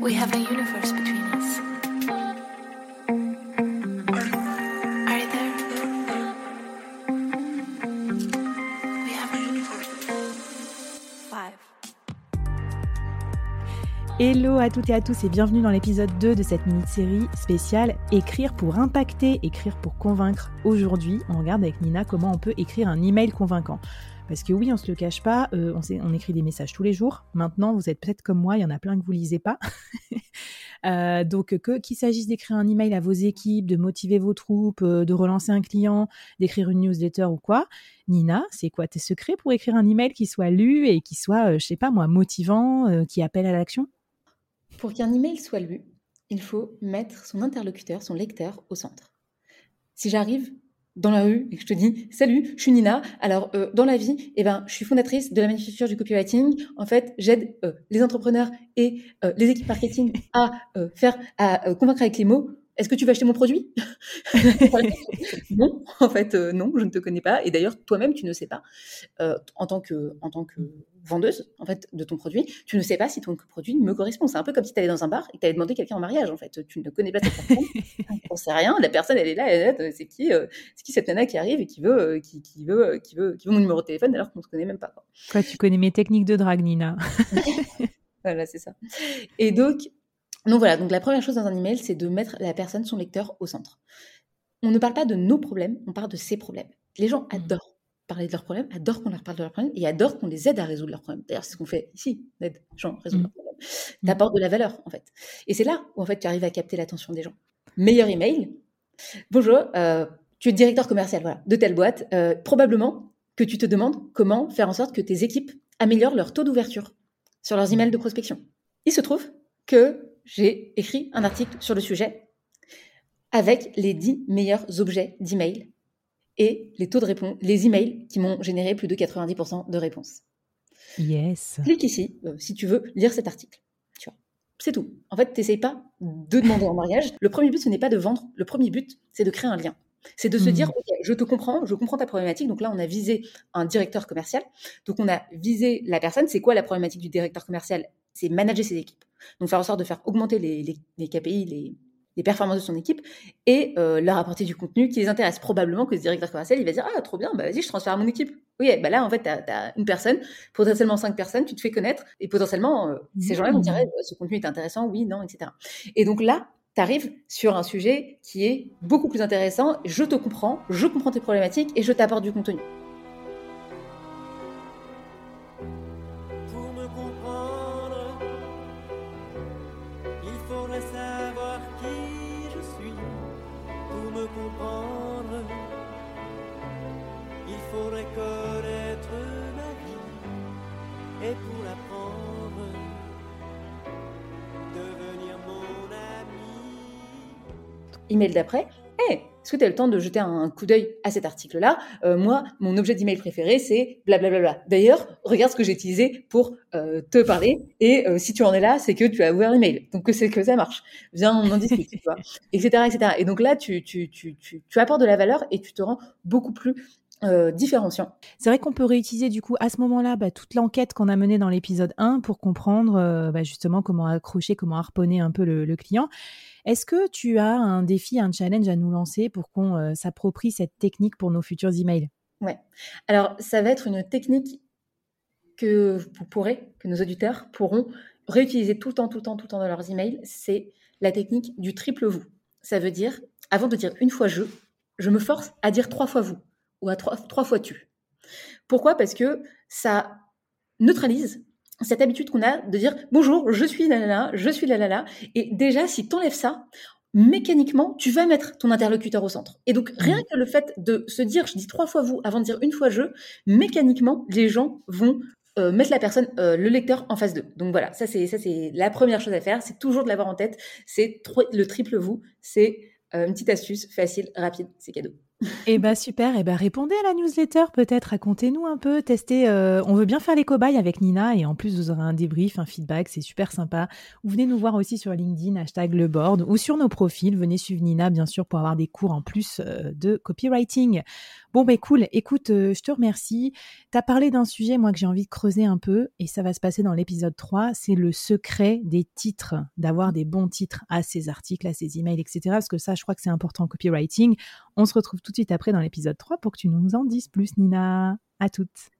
We have a universe between us. Are you there? We have a universe. Hello à toutes et à tous et bienvenue dans l'épisode 2 de cette mini-série spéciale Écrire pour impacter, écrire pour convaincre. Aujourd'hui, on regarde avec Nina comment on peut écrire un email convaincant. Parce que oui, on se le cache pas, euh, on, écrit des messages tous les jours. Maintenant, vous êtes peut-être comme moi, il y en a plein que vous lisez pas. Euh, donc, qu'il s'agisse d'écrire un email à vos équipes, de motiver vos troupes, euh, de relancer un client, d'écrire une newsletter ou quoi, Nina, c'est quoi tes secrets pour écrire un email qui soit lu et qui soit, je sais pas moi, motivant, qui appelle à l'action? Pour qu'un email soit lu, il faut mettre son interlocuteur, son lecteur au centre. Si j'arrive dans la rue et que je te dis salut, je suis Nina. Alors euh, dans la vie, eh ben je suis fondatrice de la manufacture du copywriting. En fait, j'aide euh, les entrepreneurs et euh, les équipes marketing à euh, faire à euh, convaincre avec les mots. Est-ce que tu vas acheter mon produit? Non, en fait euh, non, je ne te connais pas et d'ailleurs toi-même tu ne sais pas euh, en tant que en tant que vendeuse en fait de ton produit, tu ne sais pas si ton produit me correspond. C'est un peu comme si tu allais dans un bar et que tu allais demander quelqu'un en mariage en fait. Tu ne connais pas cette personne, tu n'en sais rien. La personne elle est là, elle est là, c'est qui euh, c'est qui cette nana qui arrive et qui veut euh, qui, qui veut euh, qui veut qui veut mon numéro de téléphone alors qu'on ne se connaît même pas. quoi. Quoi, tu connais mes techniques de drague, Nina? Voilà, c'est ça. Et donc, donc voilà, donc la première chose dans un email, c'est de mettre la personne, son lecteur, au centre. On ne parle pas de nos problèmes, on parle de ses problèmes. Les gens adorent parler de leurs problèmes, adorent qu'on leur parle de leurs problèmes et adorent qu'on les aide à résoudre leurs problèmes. D'ailleurs, c'est ce qu'on fait ici, on aide les gens à résoudre leurs problèmes. T'apportes de la valeur, en fait. Et c'est là où, en fait, tu arrives à capter l'attention des gens. Meilleur email. Bonjour, euh, tu es directeur commercial voilà, de telle boîte. Euh, probablement que tu te demandes comment faire en sorte que tes équipes améliorent leur taux d'ouverture sur leurs emails de prospection. Il se trouve que j'ai écrit un article sur le sujet avec les 10 meilleurs objets d'email et les taux de réponse, les emails qui m'ont généré plus de 90% de réponses. Yes. Clique ici euh, si tu veux lire cet article. Tu vois. C'est tout. En fait, t'essayes pas de demander en mariage. Le premier but, ce n'est pas de vendre. Le premier but, c'est de créer un lien. C'est de se Mhm. dire, OK, je te comprends, je comprends ta problématique. Donc là, on a visé un directeur commercial. Donc on a visé la personne. C'est quoi la problématique du directeur commercial? C'est manager ses équipes. Donc faire en sorte de faire augmenter les, les- les KPI, les, les performances de son équipe et euh, leur apporter du contenu qui les intéresse. Probablement que ce directeur commercial, il va dire, ah, trop bien, bah vas-y, je transfère à mon équipe. Oui, bah là, en fait, tu as, une personne, potentiellement cinq personnes, tu te fais connaître et potentiellement, euh, ces gens-là vont dire, ce contenu est intéressant, oui, non, etc. Et donc là, tu arrives sur un sujet qui est beaucoup plus intéressant. Je te comprends, je comprends tes problématiques et je t'apporte du contenu. Email d'après, hey, est-ce que tu as le temps de jeter un coup d'œil à cet article-là? Euh, Moi, mon objet d'email préféré, c'est blablabla. D'ailleurs, regarde ce que j'ai utilisé pour euh, te parler. Et euh, si tu en es là, c'est que tu as ouvert l'email. Donc, que c'est que ça marche. Viens, on en discute, tu vois, etc., etc. Et donc là, tu, tu, tu apportes de la valeur et tu te rends beaucoup plus euh, différenciant. C'est vrai qu'on peut réutiliser du coup à ce moment-là bah, toute l'enquête qu'on a menée dans l'épisode 1 pour comprendre euh, bah, justement comment accrocher, comment harponner un peu le, le client. Est-ce que tu as un défi, un challenge à nous lancer pour qu'on euh, s'approprie cette technique pour nos futurs emails? Ouais. Alors, ça va être une technique que vous pourrez, que nos auditeurs pourront réutiliser tout le temps, tout le temps, tout le temps dans leurs emails. C'est la technique du triple vous. Ça veut dire, avant de dire une fois je, je me force à dire trois fois vous ou à trois, trois fois tu. Pourquoi? Parce que ça neutralise cette habitude qu'on a de dire bonjour, je suis la je suis la Et déjà, si tu enlèves ça, mécaniquement, tu vas mettre ton interlocuteur au centre. Et donc, rien que le fait de se dire, je dis trois fois vous avant de dire une fois je, mécaniquement, les gens vont euh, mettre la personne, euh, le lecteur en face d'eux. Donc voilà, ça c'est ça c'est la première chose à faire. C'est toujours de l'avoir en tête. C'est le triple vous. C'est euh, une petite astuce facile, rapide, c'est cadeau. Eh ben super, eh ben répondez à la newsletter peut-être, racontez-nous un peu, testez. euh, on veut bien faire les cobayes avec Nina et en plus vous aurez un débrief, un feedback, c'est super sympa. Vous venez nous voir aussi sur LinkedIn, hashtag le board ou sur nos profils. Venez suivre Nina bien sûr pour avoir des cours en plus euh, de copywriting. Bon ben cool, écoute, euh, je te remercie. T'as parlé d'un sujet moi que j'ai envie de creuser un peu et ça va se passer dans l'épisode 3, c'est le secret des titres, d'avoir des bons titres à ces articles, à ces emails, etc. Parce que ça je crois que c'est important en copywriting. On se retrouve tout de suite après dans l'épisode 3 pour que tu nous en dises plus, Nina. À toutes.